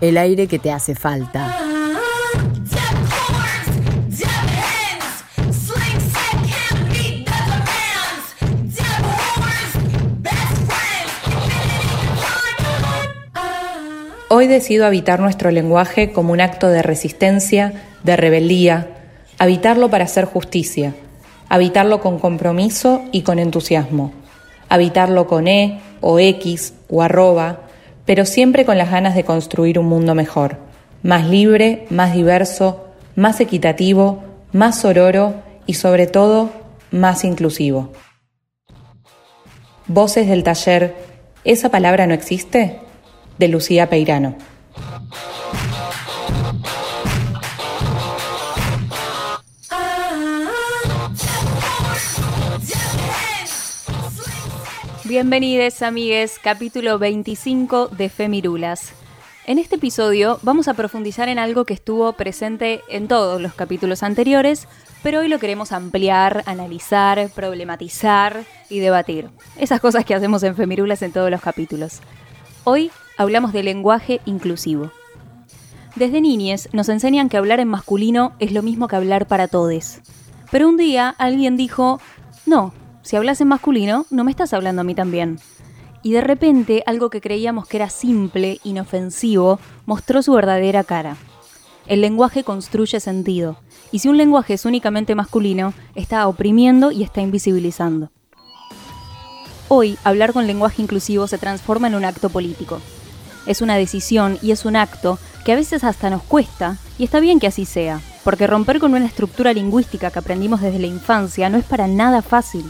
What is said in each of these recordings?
el aire que te hace falta. Hoy decido habitar nuestro lenguaje como un acto de resistencia, de rebeldía, habitarlo para hacer justicia, habitarlo con compromiso y con entusiasmo, habitarlo con E o X o arroba, pero siempre con las ganas de construir un mundo mejor, más libre, más diverso, más equitativo, más sororo y sobre todo más inclusivo. Voces del taller ¿Esa palabra no existe? de Lucía Peirano. Bienvenidos amigues, capítulo 25 de Femirulas. En este episodio vamos a profundizar en algo que estuvo presente en todos los capítulos anteriores, pero hoy lo queremos ampliar, analizar, problematizar y debatir. Esas cosas que hacemos en Femirulas en todos los capítulos. Hoy hablamos de lenguaje inclusivo. Desde niñes nos enseñan que hablar en masculino es lo mismo que hablar para todes. Pero un día alguien dijo, no, si hablas en masculino, no me estás hablando a mí también. Y de repente algo que creíamos que era simple, inofensivo, mostró su verdadera cara. El lenguaje construye sentido, y si un lenguaje es únicamente masculino, está oprimiendo y está invisibilizando. Hoy, hablar con lenguaje inclusivo se transforma en un acto político. Es una decisión y es un acto que a veces hasta nos cuesta, y está bien que así sea, porque romper con una estructura lingüística que aprendimos desde la infancia no es para nada fácil.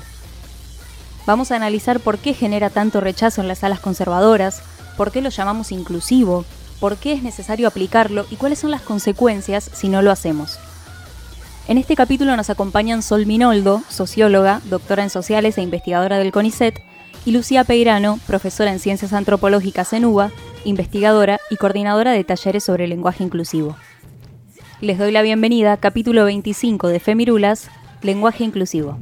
Vamos a analizar por qué genera tanto rechazo en las salas conservadoras, por qué lo llamamos inclusivo, por qué es necesario aplicarlo y cuáles son las consecuencias si no lo hacemos. En este capítulo nos acompañan Sol Minoldo, socióloga, doctora en sociales e investigadora del CONICET, y Lucía Peirano, profesora en ciencias antropológicas en UBA, investigadora y coordinadora de talleres sobre lenguaje inclusivo. Les doy la bienvenida, capítulo 25 de Femirulas, lenguaje inclusivo.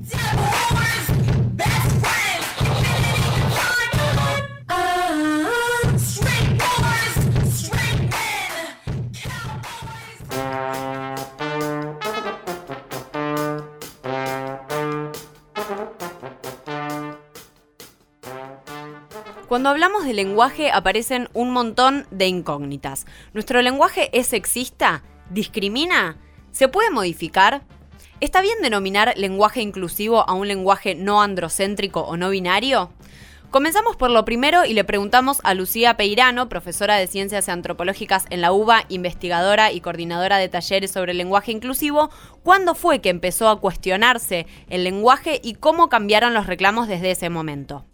Cuando hablamos de lenguaje aparecen un montón de incógnitas. ¿Nuestro lenguaje es sexista? ¿Discrimina? ¿Se puede modificar? ¿Está bien denominar lenguaje inclusivo a un lenguaje no androcéntrico o no binario? Comenzamos por lo primero y le preguntamos a Lucía Peirano, profesora de Ciencias Antropológicas en la UBA, investigadora y coordinadora de talleres sobre lenguaje inclusivo, cuándo fue que empezó a cuestionarse el lenguaje y cómo cambiaron los reclamos desde ese momento.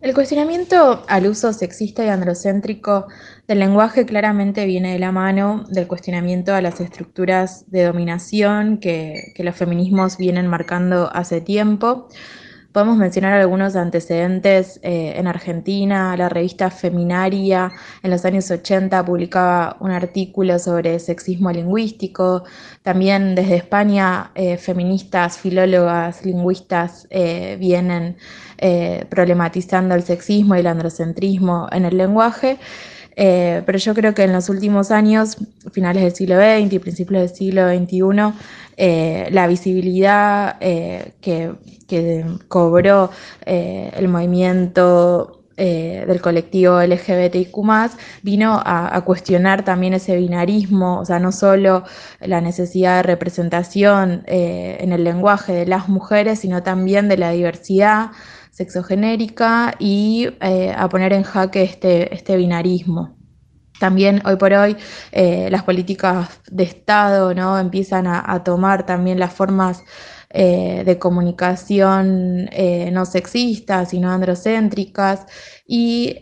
El cuestionamiento al uso sexista y androcéntrico del lenguaje claramente viene de la mano del cuestionamiento a las estructuras de dominación que, los feminismos vienen marcando hace tiempo. Podemos mencionar algunos antecedentes eh, en Argentina, la revista Feminaria en los años 80 publicaba un artículo sobre sexismo lingüístico, también desde España eh, feministas, filólogas, lingüistas eh, vienen problematizando el sexismo y el androcentrismo en el lenguaje. Pero yo creo que en los últimos años, finales del siglo XX y principios del siglo XXI, eh, la visibilidad que, cobró el movimiento del colectivo LGBTIQ vino a, cuestionar también ese binarismo, o sea, no solo la necesidad de representación en el lenguaje de las mujeres, sino también de la diversidad sexogenérica y eh, a poner en jaque este, este binarismo. También hoy por hoy eh, las políticas de Estado ¿no? empiezan a, tomar también las formas eh, de comunicación no sexistas, sino androcéntricas. Y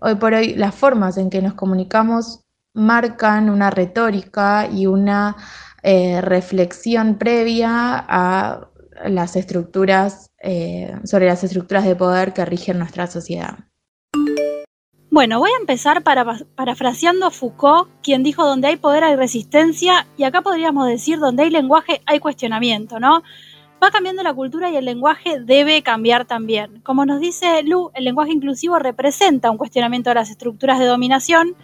hoy por hoy las formas en que nos comunicamos marcan una retórica y una eh, reflexión previa a las estructuras, eh, sobre las estructuras de poder que rigen nuestra sociedad. Bueno, voy a empezar para, parafraseando a Foucault, quien dijo donde hay poder hay resistencia, y acá podríamos decir donde hay lenguaje hay cuestionamiento, ¿no? Va cambiando la cultura y el lenguaje debe cambiar también. Como nos dice Lu, el lenguaje inclusivo representa un cuestionamiento de las estructuras de dominación,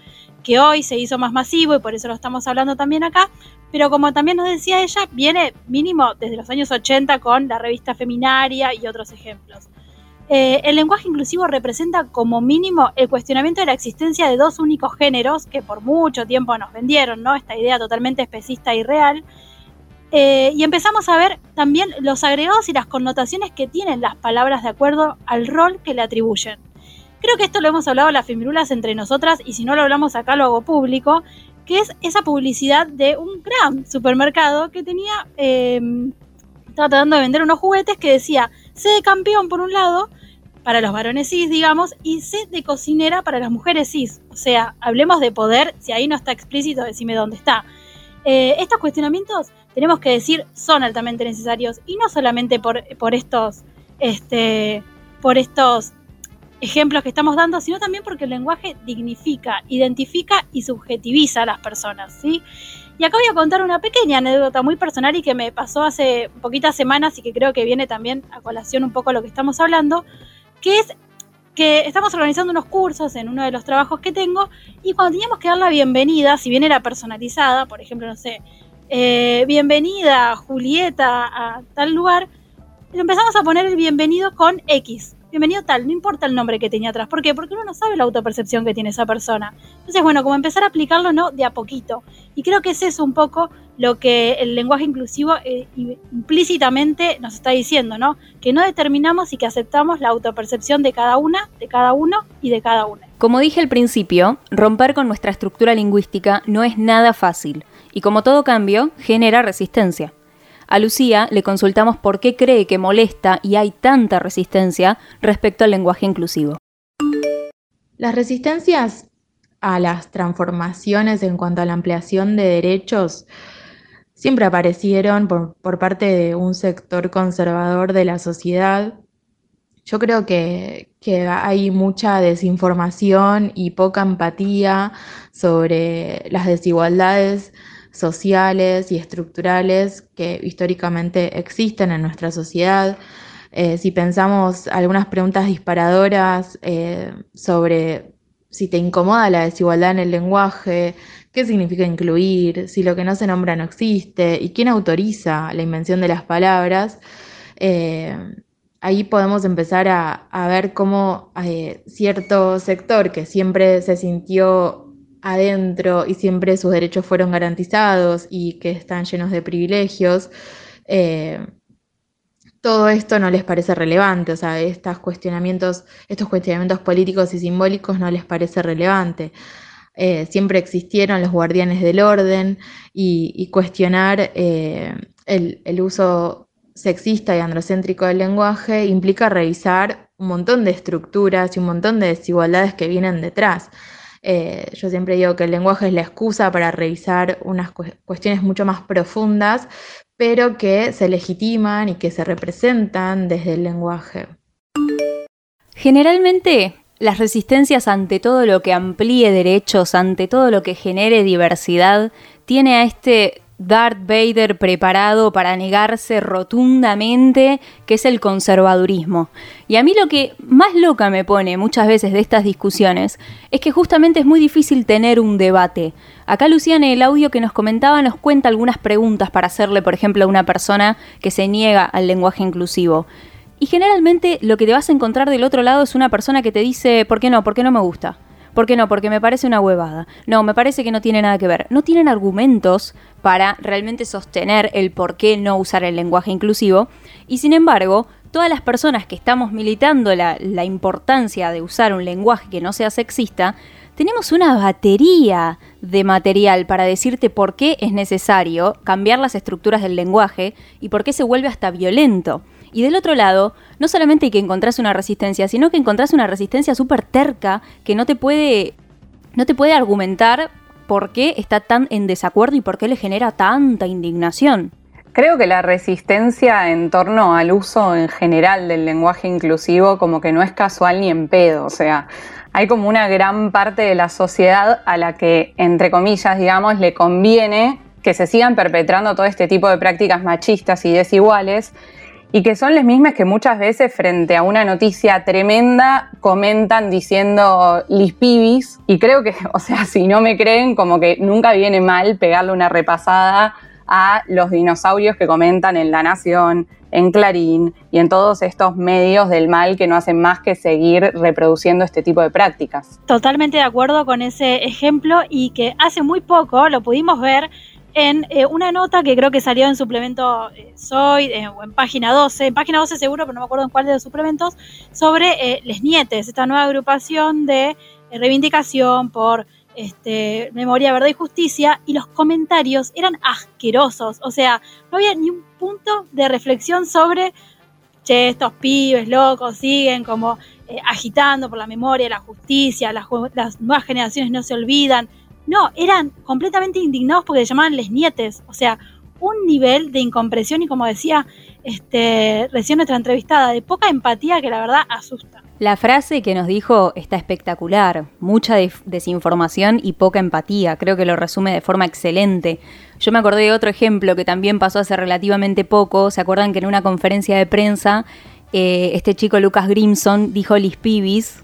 que hoy se hizo más masivo y por eso lo estamos hablando también acá, pero como también nos decía ella, viene mínimo desde los años 80 con la revista Feminaria y otros ejemplos. Eh, el lenguaje inclusivo representa como mínimo el cuestionamiento de la existencia de dos únicos géneros que por mucho tiempo nos vendieron, ¿no? Esta idea totalmente especista y real. Eh, y empezamos a ver también los agregados y las connotaciones que tienen las palabras de acuerdo al rol que le atribuyen. Creo que esto lo hemos hablado las femirulas entre nosotras y si no lo hablamos acá lo hago público, que es esa publicidad de un gran supermercado que tenía, eh, estaba tratando de vender unos juguetes que decía de campeón por un lado para los varones cis, digamos, y C de cocinera para las mujeres cis. O sea, hablemos de poder, si ahí no está explícito, decime dónde está. Eh, estos cuestionamientos, tenemos que decir, son altamente necesarios, y no solamente por, por estos, este, por estos ejemplos que estamos dando, sino también porque el lenguaje dignifica, identifica y subjetiviza a las personas, ¿sí? Y acá voy a contar una pequeña anécdota muy personal y que me pasó hace poquitas semanas y que creo que viene también a colación un poco a lo que estamos hablando que es que estamos organizando unos cursos en uno de los trabajos que tengo y cuando teníamos que dar la bienvenida, si bien era personalizada, por ejemplo, no sé, eh, bienvenida Julieta a tal lugar, empezamos a poner el bienvenido con X bienvenido tal, no importa el nombre que tenía atrás. ¿Por qué? Porque uno no sabe la autopercepción que tiene esa persona. Entonces, bueno, como empezar a aplicarlo, ¿no? De a poquito. Y creo que ese es un poco lo que el lenguaje inclusivo eh, implícitamente nos está diciendo, ¿no? Que no determinamos y que aceptamos la autopercepción de cada una, de cada uno y de cada una. Como dije al principio, romper con nuestra estructura lingüística no es nada fácil. Y como todo cambio, genera resistencia. A Lucía le consultamos por qué cree que molesta y hay tanta resistencia respecto al lenguaje inclusivo. Las resistencias a las transformaciones en cuanto a la ampliación de derechos siempre aparecieron por, parte de un sector conservador de la sociedad. Yo creo que, hay mucha desinformación y poca empatía sobre las desigualdades sociales y estructurales que históricamente existen en nuestra sociedad. Eh, si pensamos algunas preguntas disparadoras eh, sobre si te incomoda la desigualdad en el lenguaje, qué significa incluir, si lo que no se nombra no existe y quién autoriza la invención de las palabras, eh, ahí podemos empezar a, a ver cómo cierto sector que siempre se sintió adentro y siempre sus derechos fueron garantizados y que están llenos de privilegios, eh, todo esto no les parece relevante, o sea, estos cuestionamientos, políticos y simbólicos no les parece relevante. Eh, siempre existieron los guardianes del orden y, cuestionar eh, el, el uso sexista y androcéntrico del lenguaje implica revisar un montón de estructuras y un montón de desigualdades que vienen detrás. Eh, yo siempre digo que el lenguaje es la excusa para revisar unas cuestiones mucho más profundas, pero que se legitiman y que se representan desde el lenguaje. Generalmente, las resistencias ante todo lo que amplíe derechos, ante todo lo que genere diversidad, tiene a este Darth Vader preparado para negarse rotundamente, que es el conservadurismo. Y a mí lo que más loca me pone muchas veces de estas discusiones es que justamente es muy difícil tener un debate. Acá Luciana en el audio que nos comentaba nos cuenta algunas preguntas para hacerle, por ejemplo, a una persona que se niega al lenguaje inclusivo. Y generalmente lo que te vas a encontrar del otro lado es una persona que te dice, ¿por qué no? ¿Por qué no me gusta? ¿Por qué no? Porque me parece una huevada. No, me parece que no tiene nada que ver. No tienen argumentos para realmente sostener el por qué no usar el lenguaje inclusivo. Y sin embargo, todas las personas que estamos militando la, la importancia de usar un lenguaje que no sea sexista, tenemos una batería de material para decirte por qué es necesario cambiar las estructuras del lenguaje y por qué se vuelve hasta violento. Y del otro lado, no solamente que encontrás una resistencia, sino que encontrás una resistencia súper terca que no te puede, no te puede argumentar por qué está tan en desacuerdo y por qué le genera tanta indignación. Creo que la resistencia en torno al uso en general del lenguaje inclusivo como que no es casual ni en pedo, o sea, hay como una gran parte de la sociedad a la que, entre comillas, digamos, le conviene que se sigan perpetrando todo este tipo de prácticas machistas y desiguales y que son las mismas que muchas veces frente a una noticia tremenda comentan diciendo lispibis y creo que, o sea, si no me creen, como que nunca viene mal pegarle una repasada a los dinosaurios que comentan en La Nación, en Clarín y en todos estos medios del mal que no hacen más que seguir reproduciendo este tipo de prácticas. Totalmente de acuerdo con ese ejemplo y que hace muy poco lo pudimos ver en eh, una nota que creo que salió en suplemento eh, Soy eh, o en página 12, en página 12 seguro, pero no me acuerdo en cuál de los suplementos, sobre Les Nietes, esta nueva agrupación de reivindicación por este, Memoria, Verdad y Justicia, y los comentarios eran asquerosos. O sea, no había ni un punto de reflexión sobre, che, estos pibes locos siguen como agitando por la memoria, la justicia, las, nuevas generaciones no se olvidan. No, eran completamente indignados porque les llamaban les nietes. O sea, un nivel de incompresión y como decía este, recién nuestra entrevistada, de poca empatía que la verdad asusta. La frase que nos dijo está espectacular, mucha desinformación y poca empatía, creo que lo resume de forma excelente. Yo me acordé de otro ejemplo que también pasó hace relativamente poco, ¿se acuerdan que en una conferencia de prensa eh, este chico Lucas Grimson dijo Lispibis?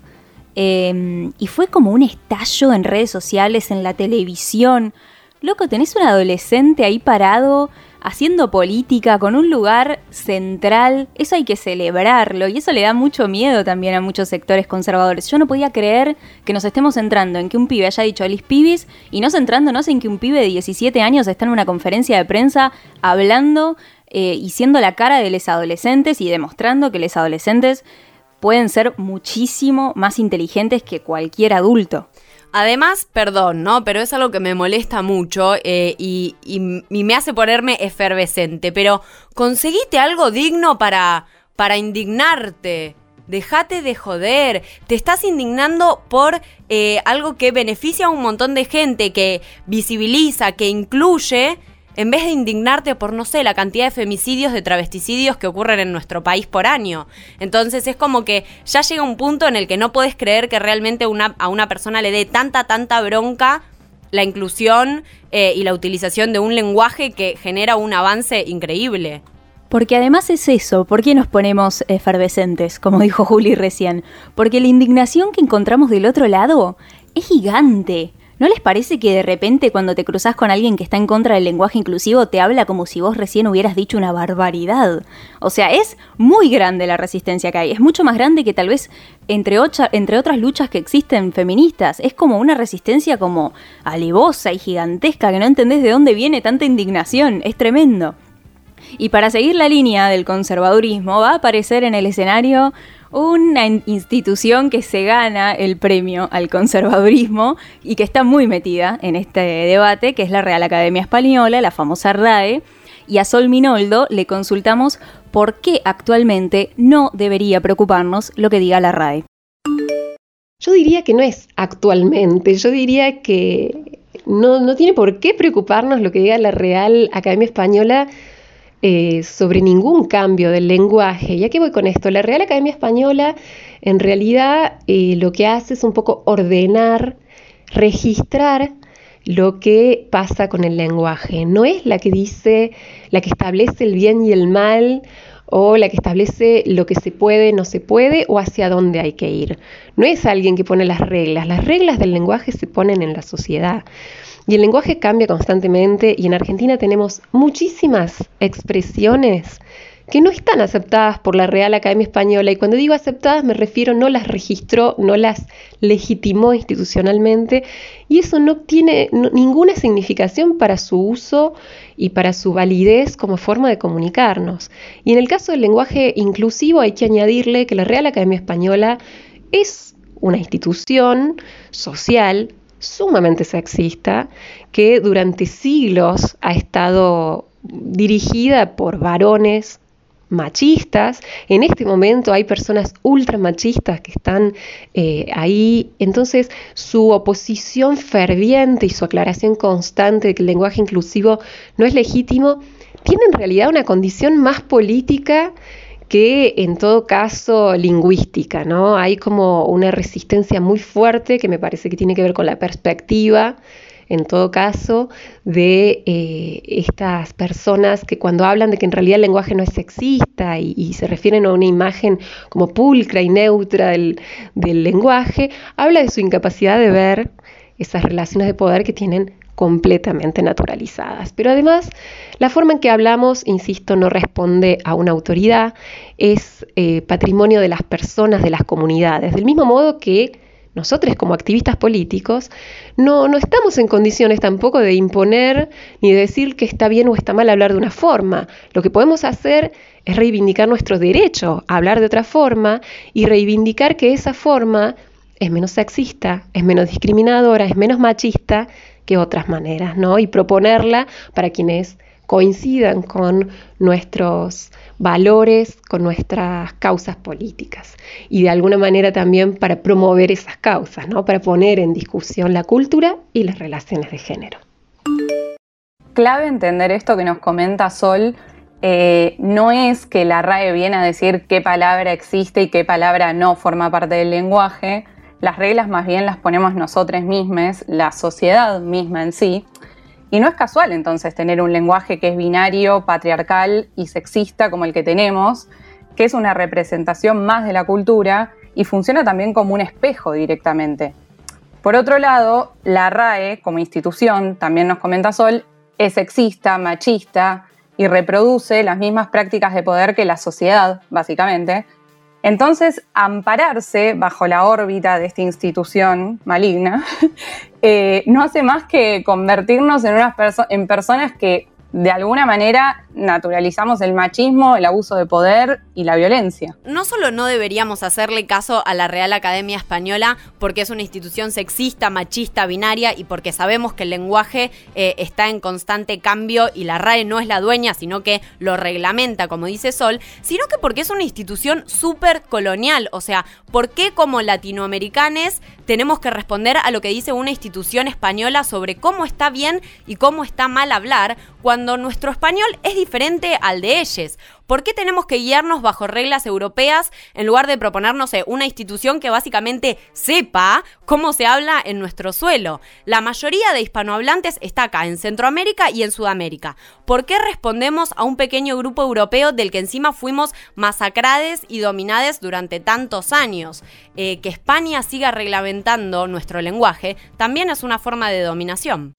Eh, y fue como un estallo en redes sociales, en la televisión. Loco, tenés un adolescente ahí parado haciendo política con un lugar central, eso hay que celebrarlo y eso le da mucho miedo también a muchos sectores conservadores. Yo no podía creer que nos estemos centrando en que un pibe haya dicho Alice Pibis y no centrándonos en que un pibe de 17 años está en una conferencia de prensa hablando eh, y siendo la cara de los adolescentes y demostrando que los adolescentes pueden ser muchísimo más inteligentes que cualquier adulto. Además, perdón, ¿no? Pero es algo que me molesta mucho eh, y, me hace ponerme efervescente. Pero conseguiste algo digno para, para indignarte. Dejate de joder. Te estás indignando por eh, algo que beneficia a un montón de gente, que visibiliza, que incluye en vez de indignarte por, no sé, la cantidad de femicidios, de travesticidios que ocurren en nuestro país por año. Entonces es como que ya llega un punto en el que no puedes creer que realmente a una persona le dé tanta, tanta bronca la inclusión eh, y la utilización de un lenguaje que genera un avance increíble. Porque además es eso, ¿por qué nos ponemos efervescentes, como dijo Juli recién? Porque la indignación que encontramos del otro lado es gigante. ¿No les parece que de repente cuando te cruzas con alguien que está en contra del lenguaje inclusivo te habla como si vos recién hubieras dicho una barbaridad? O sea, es muy grande la resistencia que hay, es mucho más grande que tal vez entre, entre otras luchas que existen feministas. Es como una resistencia como alevosa y gigantesca que no entendés de dónde viene tanta indignación, es tremendo. Y para seguir la línea del conservadurismo va a aparecer en el escenario una institución que se gana el premio al conservadurismo y que está muy metida en este debate, que es la Real Academia Española, la famosa RAE. Y a Sol Minoldo le consultamos por qué actualmente no debería preocuparnos lo que diga la RAE. Yo diría que no es actualmente, yo diría que no, no tiene por qué preocuparnos lo que diga la Real Academia Española eh, sobre ningún cambio del lenguaje. ¿Y a qué voy con esto? La Real Academia Española en realidad eh, lo que hace es un poco ordenar, registrar lo que pasa con el lenguaje. No es la que dice, la que establece el bien y el mal o la que establece lo que se puede, no se puede o hacia dónde hay que ir. No es alguien que pone las reglas. Las reglas del lenguaje se ponen en la sociedad. Y el lenguaje cambia constantemente y en Argentina tenemos muchísimas expresiones que no están aceptadas por la Real Academia Española. Y cuando digo aceptadas me refiero no las registró, no las legitimó institucionalmente. Y eso no tiene ninguna significación para su uso y para su validez como forma de comunicarnos. Y en el caso del lenguaje inclusivo hay que añadirle que la Real Academia Española es una institución social sumamente sexista que durante siglos ha estado dirigida por varones machistas. En este momento hay personas ultra machistas que están eh, ahí. Entonces, su oposición ferviente y su aclaración constante de que el lenguaje inclusivo no es legítimo, tiene en realidad una condición más política que en todo caso lingüística, ¿no? Hay como una resistencia muy fuerte que me parece que tiene que ver con la perspectiva en todo caso, de eh, estas personas que cuando hablan de que en realidad el lenguaje no es sexista y, se refieren a una imagen como pulcra y neutra del, del lenguaje, habla de su incapacidad de ver esas relaciones de poder que tienen completamente naturalizadas. Pero además, la forma en que hablamos, insisto, no responde a una autoridad, es eh, patrimonio de las personas, de las comunidades, del mismo modo que nosotros como activistas políticos no, no estamos en condiciones tampoco de imponer ni de decir que está bien o está mal hablar de una forma. Lo que podemos hacer es reivindicar nuestro derecho a hablar de otra forma y reivindicar que esa forma es menos sexista, es menos discriminadora, es menos machista que otras maneras, ¿no? Y proponerla para quienes coincidan con nuestros valores, con nuestras causas políticas y de alguna manera también para promover esas causas, ¿no? para poner en discusión la cultura y las relaciones de género. Clave entender esto que nos comenta Sol, eh, no es que la RAE viene a decir qué palabra existe y qué palabra no forma parte del lenguaje, las reglas más bien las ponemos nosotros mismos, la sociedad misma en sí, y no es casual entonces tener un lenguaje que es binario, patriarcal y sexista como el que tenemos, que es una representación más de la cultura y funciona también como un espejo directamente. Por otro lado, la RAE como institución, también nos comenta Sol, es sexista, machista y reproduce las mismas prácticas de poder que la sociedad, básicamente, entonces, ampararse bajo la órbita de esta institución maligna eh, no hace más que convertirnos en, unas en personas que de alguna manera naturalizamos el machismo, el abuso de poder y la violencia. No solo no deberíamos hacerle caso a la Real Academia Española porque es una institución sexista, machista, binaria y porque sabemos que el lenguaje eh, está en constante cambio y la RAE no es la dueña, sino que lo reglamenta, como dice Sol, sino que porque es una institución súper colonial. O sea, ¿por qué como latinoamericanos tenemos que responder a lo que dice una institución española sobre cómo está bien y cómo está mal hablar cuando nuestro español es diferente al de ellos? ¿Por qué tenemos que guiarnos bajo reglas europeas en lugar de proponernos una institución que básicamente sepa cómo se habla en nuestro suelo? La mayoría de hispanohablantes está acá, en Centroamérica y en Sudamérica. ¿Por qué respondemos a un pequeño grupo europeo del que encima fuimos masacrados y dominados durante tantos años? Eh, que España siga reglamentando nuestro lenguaje también es una forma de dominación.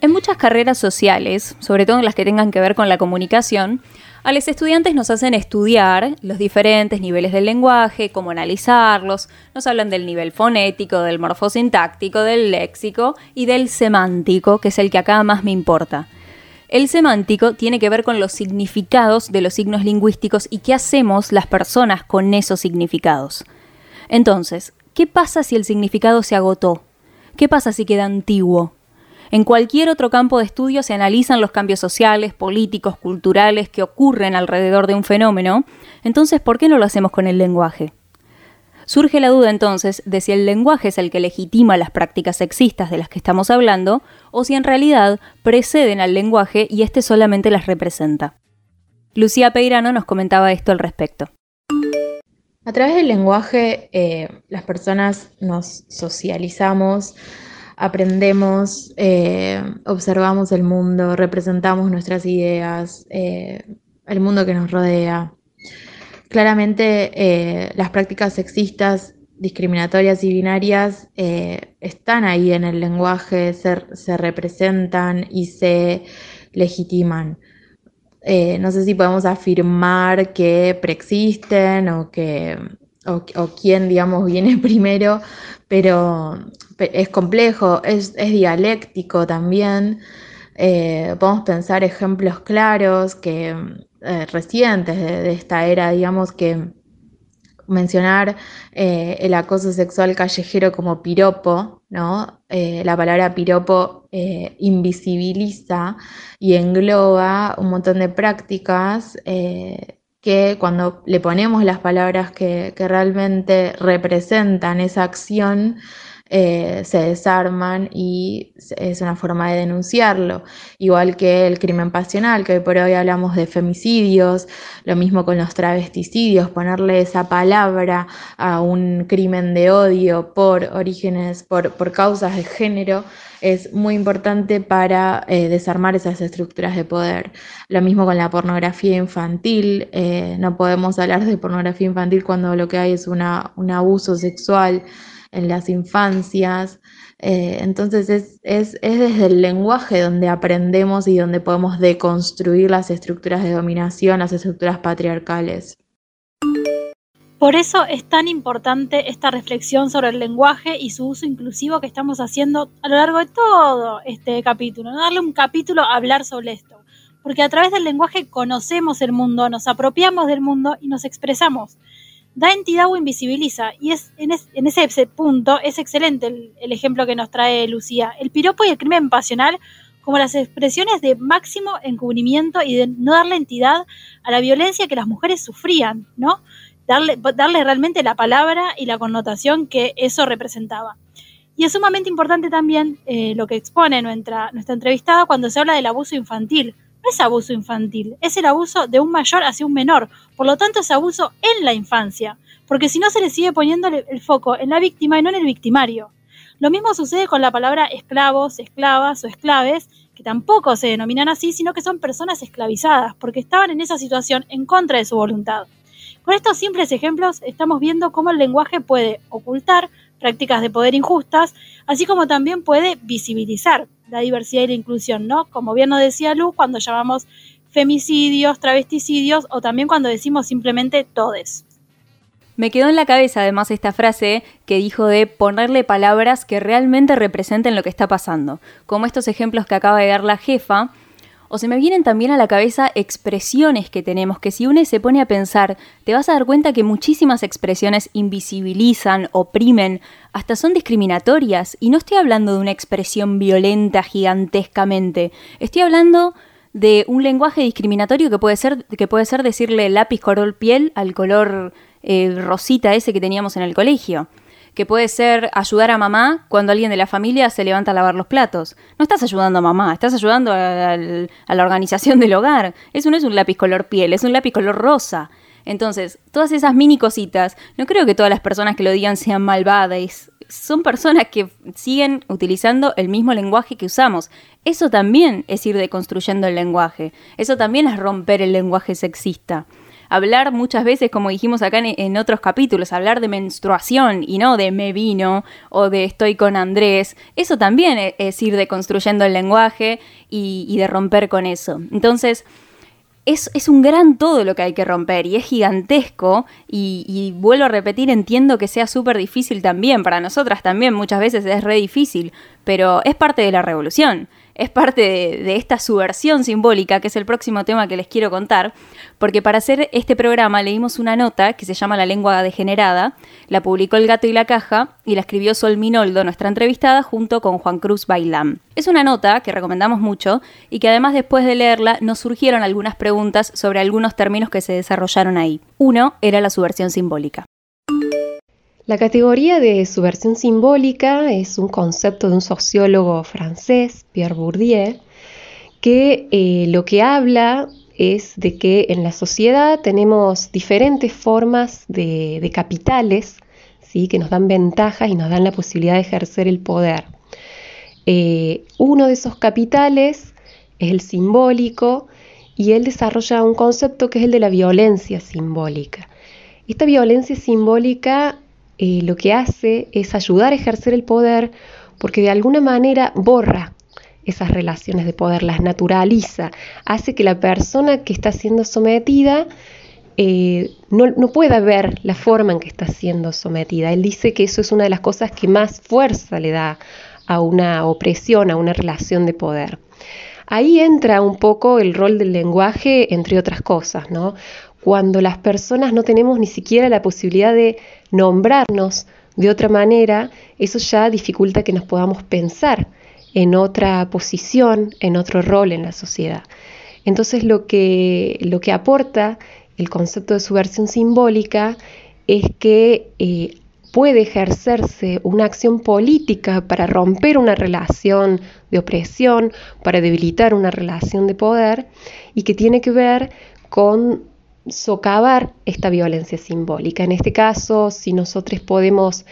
En muchas carreras sociales, sobre todo en las que tengan que ver con la comunicación, a los estudiantes nos hacen estudiar los diferentes niveles del lenguaje, cómo analizarlos, nos hablan del nivel fonético, del morfosintáctico, del léxico y del semántico, que es el que acá más me importa. El semántico tiene que ver con los significados de los signos lingüísticos y qué hacemos las personas con esos significados. Entonces, ¿qué pasa si el significado se agotó? ¿Qué pasa si queda antiguo? En cualquier otro campo de estudio se analizan los cambios sociales, políticos, culturales que ocurren alrededor de un fenómeno, entonces ¿por qué no lo hacemos con el lenguaje? Surge la duda entonces de si el lenguaje es el que legitima las prácticas sexistas de las que estamos hablando, o si en realidad preceden al lenguaje y éste solamente las representa. Lucía Peirano nos comentaba esto al respecto. A través del lenguaje eh, las personas nos socializamos, aprendemos, eh, observamos el mundo, representamos nuestras ideas, eh, el mundo que nos rodea. Claramente eh, las prácticas sexistas, discriminatorias y binarias están ahí en el lenguaje, se, representan y se legitiman. no sé si podemos afirmar que preexisten o que o, quién, digamos, viene primero, pero es complejo, es, dialéctico también. Eh, podemos pensar ejemplos claros que eh, recientes de, esta era, digamos que mencionar eh, el acoso sexual callejero como piropo, ¿no? la palabra piropo invisibiliza y engloba un montón de prácticas que cuando le ponemos las palabras que, que realmente representan esa acción, eh, se desarman y es una forma de denunciarlo. Igual que el crimen pasional, que hoy por hoy hablamos de femicidios, lo mismo con los travesticidios, ponerle esa palabra a un crimen de odio por orígenes, por, por causas de género, es muy importante para eh, desarmar esas estructuras de poder. Lo mismo con la pornografía infantil, eh, no podemos hablar de pornografía infantil cuando lo que hay es un abuso sexual en las infancias. Eh, entonces es, es, desde el lenguaje donde aprendemos y donde podemos deconstruir las estructuras de dominación, las estructuras patriarcales. Por eso es tan importante esta reflexión sobre el lenguaje y su uso inclusivo que estamos haciendo a lo largo de todo este capítulo. ¿no? Darle un capítulo a hablar sobre esto. Porque a través del lenguaje conocemos el mundo, nos apropiamos del mundo y nos expresamos da entidad o invisibiliza. Y es en, ese punto es excelente el, ejemplo que nos trae Lucía. El piropo y el crimen pasional como las expresiones de máximo encubrimiento y de no darle entidad a la violencia que las mujeres sufrían, ¿no? Darle, darle realmente la palabra y la connotación que eso representaba. Y es sumamente importante también eh, lo que expone nuestra, nuestra entrevistada cuando se habla del abuso infantil, es abuso infantil, es el abuso de un mayor hacia un menor. Por lo tanto, es abuso en la infancia, porque si no se le sigue poniendo el foco en la víctima y no en el victimario. Lo mismo sucede con la palabra esclavos, esclavas o esclaves, que tampoco se denominan así, sino que son personas esclavizadas, porque estaban en esa situación en contra de su voluntad. Con estos simples ejemplos estamos viendo cómo el lenguaje puede ocultar prácticas de poder injustas, así como también puede visibilizar la diversidad y la inclusión, ¿no? Como bien nos decía Lu, cuando llamamos femicidios, travesticidios o también cuando decimos simplemente todes. Me quedó en la cabeza además esta frase que dijo de ponerle palabras que realmente representen lo que está pasando, como estos ejemplos que acaba de dar la jefa, o se me vienen también a la cabeza expresiones que tenemos, que si uno se pone a pensar, te vas a dar cuenta que muchísimas expresiones invisibilizan, oprimen, hasta son discriminatorias. Y no estoy hablando de una expresión violenta gigantescamente, estoy hablando de un lenguaje discriminatorio que puede ser, que puede ser decirle lápiz color piel al color eh, rosita ese que teníamos en el colegio que puede ser ayudar a mamá cuando alguien de la familia se levanta a lavar los platos. No estás ayudando a mamá, estás ayudando a, la organización del hogar. Eso no es un lápiz color piel, es un lápiz color rosa. Entonces, todas esas mini cositas, no creo que todas las personas que lo digan sean malvadas. Son personas que siguen utilizando el mismo lenguaje que usamos. Eso también es ir deconstruyendo el lenguaje. Eso también es romper el lenguaje sexista hablar muchas veces, como dijimos acá en, otros capítulos, hablar de menstruación y no de me vino o de estoy con Andrés, eso también e, es, ir deconstruyendo el lenguaje y, de romper con eso. Entonces, es, es, un gran todo lo que hay que romper y es gigantesco y, y vuelvo a repetir, entiendo que sea súper difícil también, para nosotras también muchas veces es re difícil, pero es parte de la revolución es parte de, esta subversión simbólica, que es el próximo tema que les quiero contar, porque para hacer este programa leímos una nota que se llama La lengua degenerada, la publicó El Gato y la Caja y la escribió Sol Minoldo, nuestra entrevistada, junto con Juan Cruz Bailán. Es una nota que recomendamos mucho y que además después de leerla nos surgieron algunas preguntas sobre algunos términos que se desarrollaron ahí. Uno era la subversión simbólica. La categoría de subversión simbólica es un concepto de un sociólogo francés, Pierre Bourdieu, que eh, lo que habla es de que en la sociedad tenemos diferentes formas de, capitales ¿sí? que nos dan ventajas y nos dan la posibilidad de ejercer el poder. Eh, uno de esos capitales es el simbólico y él desarrolla un concepto que es el de la violencia simbólica. Esta violencia simbólica eh, lo que hace es ayudar a ejercer el poder porque de alguna manera borra esas relaciones de poder, las naturaliza, hace que la persona que está siendo sometida eh, no, no, pueda ver la forma en que está siendo sometida. Él dice que eso es una de las cosas que más fuerza le da a una opresión, a una relación de poder. Ahí entra un poco el rol del lenguaje, entre otras cosas, ¿no? Cuando las personas no tenemos ni siquiera la posibilidad de nombrarnos de otra manera, eso ya dificulta que nos podamos pensar en otra posición, en otro rol en la sociedad. Entonces lo que, lo que aporta el concepto de subversión simbólica es que eh, puede ejercerse una acción política para romper una relación de opresión, para debilitar una relación de poder y que tiene que ver con socavar esta violencia simbólica. En este caso, si nosotros podemos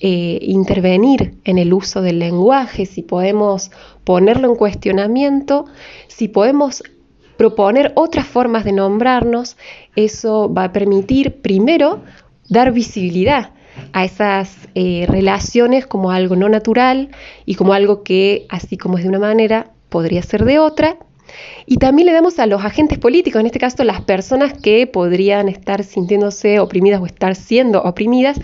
eh, intervenir en el uso del lenguaje, si podemos ponerlo en cuestionamiento, si podemos proponer otras formas de nombrarnos, eso va a permitir primero dar visibilidad a esas eh, relaciones como algo no natural y como algo que, así como es de una manera, podría ser de otra. Y también le damos a los agentes políticos, en este caso las personas que podrían estar sintiéndose oprimidas o estar siendo oprimidas,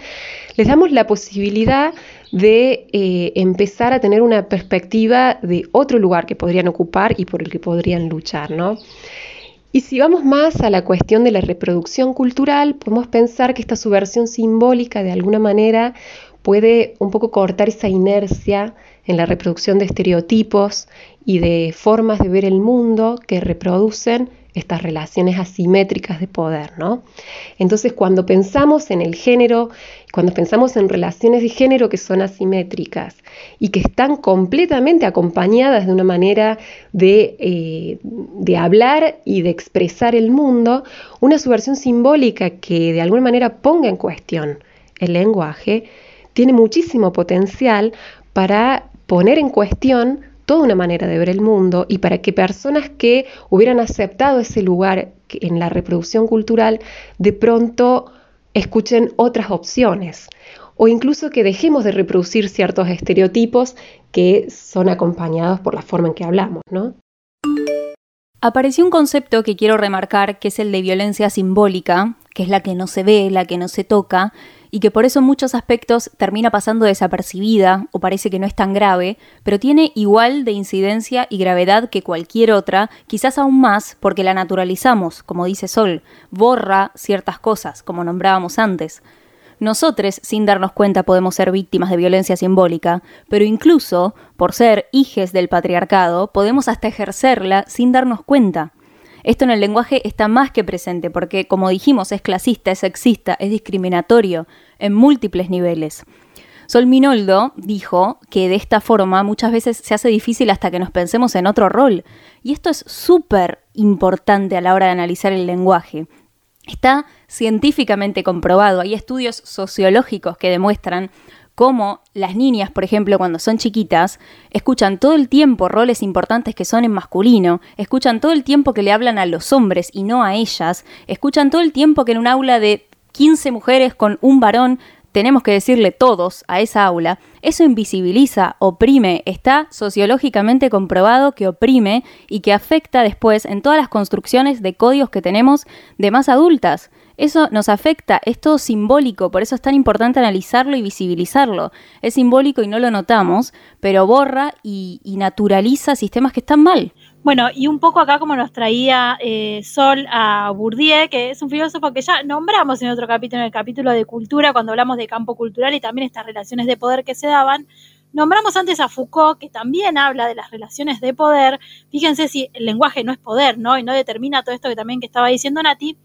les damos la posibilidad de eh, empezar a tener una perspectiva de otro lugar que podrían ocupar y por el que podrían luchar, ¿no? Y si vamos más a la cuestión de la reproducción cultural, podemos pensar que esta subversión simbólica de alguna manera puede un poco cortar esa inercia en la reproducción de estereotipos y de formas de ver el mundo que reproducen estas relaciones asimétricas de poder, ¿no? Entonces, cuando pensamos en el género, cuando pensamos en relaciones de género que son asimétricas y que están completamente acompañadas de una manera de, eh, de hablar y de expresar el mundo, una subversión simbólica que de alguna manera ponga en cuestión el lenguaje, tiene muchísimo potencial para poner en cuestión toda una manera de ver el mundo y para que personas que hubieran aceptado ese lugar en la reproducción cultural de pronto escuchen otras opciones o incluso que dejemos de reproducir ciertos estereotipos que son acompañados por la forma en que hablamos. Apareció un concepto que quiero remarcar, que es el de violencia simbólica, que es la que no se ve, la que no se toca, y que por eso en muchos aspectos termina pasando desapercibida o parece que no es tan grave, pero tiene igual de incidencia y gravedad que cualquier otra, quizás aún más porque la naturalizamos, como dice Sol, borra ciertas cosas, como nombrábamos antes. Nosotros, sin darnos cuenta, podemos ser víctimas de violencia simbólica, pero incluso, por ser hijes del patriarcado, podemos hasta ejercerla sin darnos cuenta. Esto en el lenguaje está más que presente porque, como dijimos, es clasista, es sexista, es discriminatorio en múltiples niveles. Sol Minoldo dijo que de esta forma muchas veces se hace difícil hasta que nos pensemos en otro rol. Y esto es súper importante a la hora de analizar el lenguaje. Está científicamente comprobado, hay estudios sociológicos que demuestran cómo las niñas, por ejemplo, cuando son chiquitas, escuchan todo el tiempo roles importantes que son en masculino, escuchan todo el tiempo que le hablan a los hombres y no a ellas, escuchan todo el tiempo que en un aula de 15 mujeres con un varón tenemos que decirle todos a esa aula, eso invisibiliza, oprime, está sociológicamente comprobado que oprime y que afecta después en todas las construcciones de códigos que tenemos de más adultas. Eso nos afecta, es todo simbólico, por eso es tan importante analizarlo y visibilizarlo. Es simbólico y no lo notamos, pero borra y, naturaliza sistemas que están mal. Bueno, y un poco acá como nos traía eh, Sol a Bourdieu, que es un filósofo que ya nombramos en otro capítulo, en el capítulo de cultura, cuando hablamos de campo cultural y también estas relaciones de poder que se daban. Nombramos antes a Foucault, que también habla de las relaciones de poder. Fíjense si el lenguaje no es poder, ¿no? Y no determina todo esto que también que estaba diciendo Nati.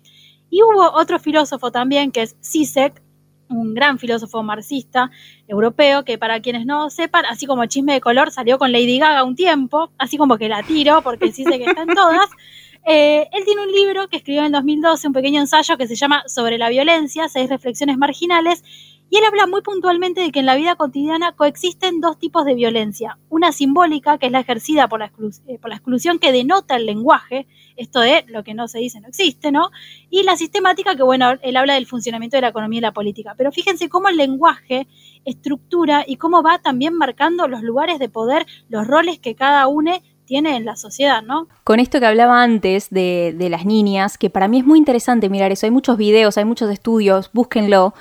Y hubo otro filósofo también, que es Zizek, un gran filósofo marxista europeo, que para quienes no sepan, así como Chisme de Color salió con Lady Gaga un tiempo, así como que la tiro, porque Zizek está en todas, eh, él tiene un libro que escribió en 2012, un pequeño ensayo que se llama Sobre la violencia, seis reflexiones marginales, y él habla muy puntualmente de que en la vida cotidiana coexisten dos tipos de violencia. Una simbólica, que es la ejercida por la, eh, por la exclusión que denota el lenguaje, esto de lo que no se dice no existe, ¿no? Y la sistemática, que bueno, él habla del funcionamiento de la economía y la política. Pero fíjense cómo el lenguaje estructura y cómo va también marcando los lugares de poder, los roles que cada uno tiene en la sociedad, ¿no? Con esto que hablaba antes de, de las niñas, que para mí es muy interesante mirar eso, hay muchos videos, hay muchos estudios, búsquenlo.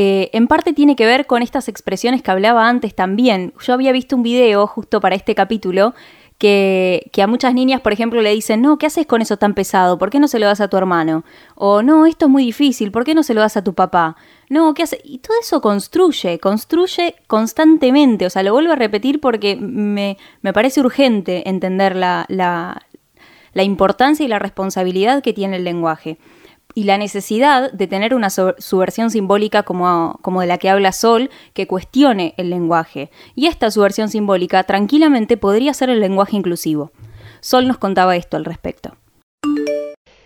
Eh, en parte tiene que ver con estas expresiones que hablaba antes también. Yo había visto un video justo para este capítulo que, a muchas niñas, por ejemplo, le dicen, no, ¿qué haces con eso tan pesado? ¿Por qué no se lo das a tu hermano? O no, esto es muy difícil, ¿por qué no se lo das a tu papá? No, ¿qué hace? Y todo eso construye, construye constantemente. O sea, lo vuelvo a repetir porque me, me parece urgente entender la, la importancia y la responsabilidad que tiene el lenguaje y la necesidad de tener una subversión simbólica como, como, de la que habla Sol, que cuestione el lenguaje. Y esta subversión simbólica tranquilamente podría ser el lenguaje inclusivo. Sol nos contaba esto al respecto.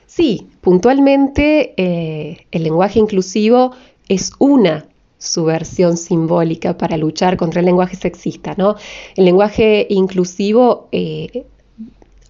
Sí, puntualmente eh, el lenguaje inclusivo es una subversión simbólica para luchar contra el lenguaje sexista, ¿no? El lenguaje inclusivo eh,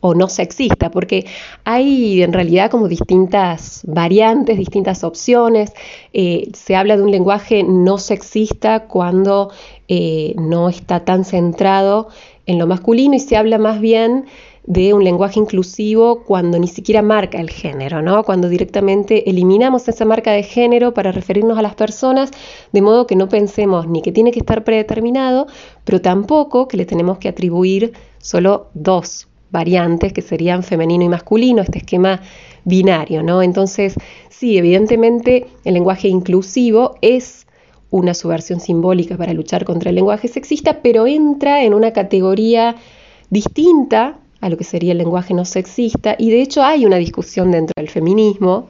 o no sexista, porque hay en realidad como distintas variantes, distintas opciones. Eh, se habla de un lenguaje no sexista cuando eh, no está tan centrado en lo masculino y se habla más bien de un lenguaje inclusivo cuando ni siquiera marca el género, ¿no? Cuando directamente eliminamos esa marca de género para referirnos a las personas, de modo que no pensemos ni que tiene que estar predeterminado, pero tampoco que le tenemos que atribuir solo dos variantes que serían femenino y masculino, este esquema binario, ¿no? Entonces, sí, evidentemente el lenguaje inclusivo es una subversión simbólica para luchar contra el lenguaje sexista, pero entra en una categoría distinta a lo que sería el lenguaje no sexista y de hecho hay una discusión dentro del feminismo,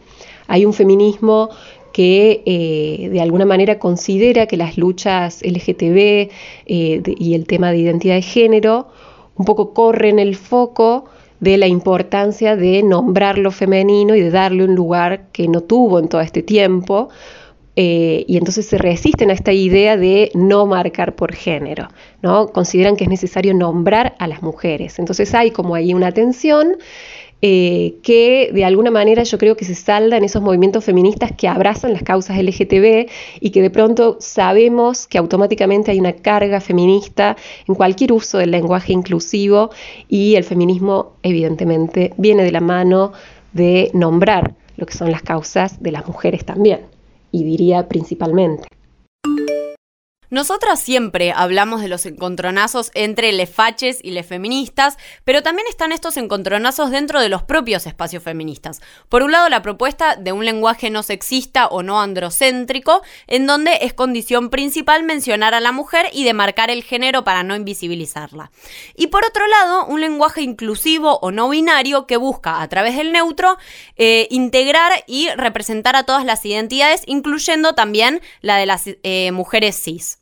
hay un feminismo que eh, de alguna manera considera que las luchas LGTB eh, y el tema de identidad de género un poco corre en el foco de la importancia de nombrar lo femenino y de darle un lugar que no tuvo en todo este tiempo. Eh, y entonces se resisten a esta idea de no marcar por género, ¿no? Consideran que es necesario nombrar a las mujeres. Entonces hay como ahí una tensión eh, que de alguna manera yo creo que se salda en esos movimientos feministas que abrazan las causas LGTB y que de pronto sabemos que automáticamente hay una carga feminista en cualquier uso del lenguaje inclusivo y el feminismo evidentemente viene de la mano de nombrar lo que son las causas de las mujeres también y diría principalmente. Nosotras siempre hablamos de los encontronazos entre les faches y les feministas, pero también están estos encontronazos dentro de los propios espacios feministas. Por un lado, la propuesta de un lenguaje no sexista o no androcéntrico, en donde es condición principal mencionar a la mujer y demarcar el género para no invisibilizarla. Y por otro lado, un lenguaje inclusivo o no binario que busca, a través del neutro, eh, integrar y representar a todas las identidades, incluyendo también la de las eh, mujeres cis.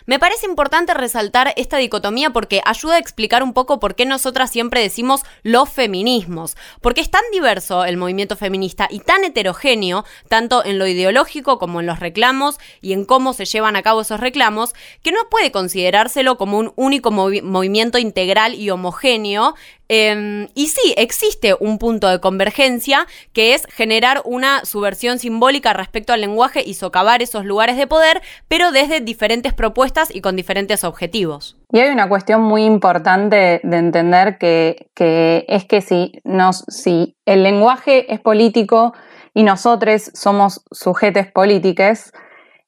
Me parece importante resaltar esta dicotomía porque ayuda a explicar un poco por qué nosotras siempre decimos los feminismos, porque es tan diverso el movimiento feminista y tan heterogéneo, tanto en lo ideológico como en los reclamos y en cómo se llevan a cabo esos reclamos, que no puede considerárselo como un único movimiento integral y homogéneo. Em, y sí, existe un punto de convergencia que es generar una subversión simbólica respecto al lenguaje y socavar esos lugares de poder, pero desde diferentes propuestas y con diferentes objetivos. Y hay una cuestión muy importante de entender que, es que si, nos, si el lenguaje es político y nosotros somos sujetos políticos,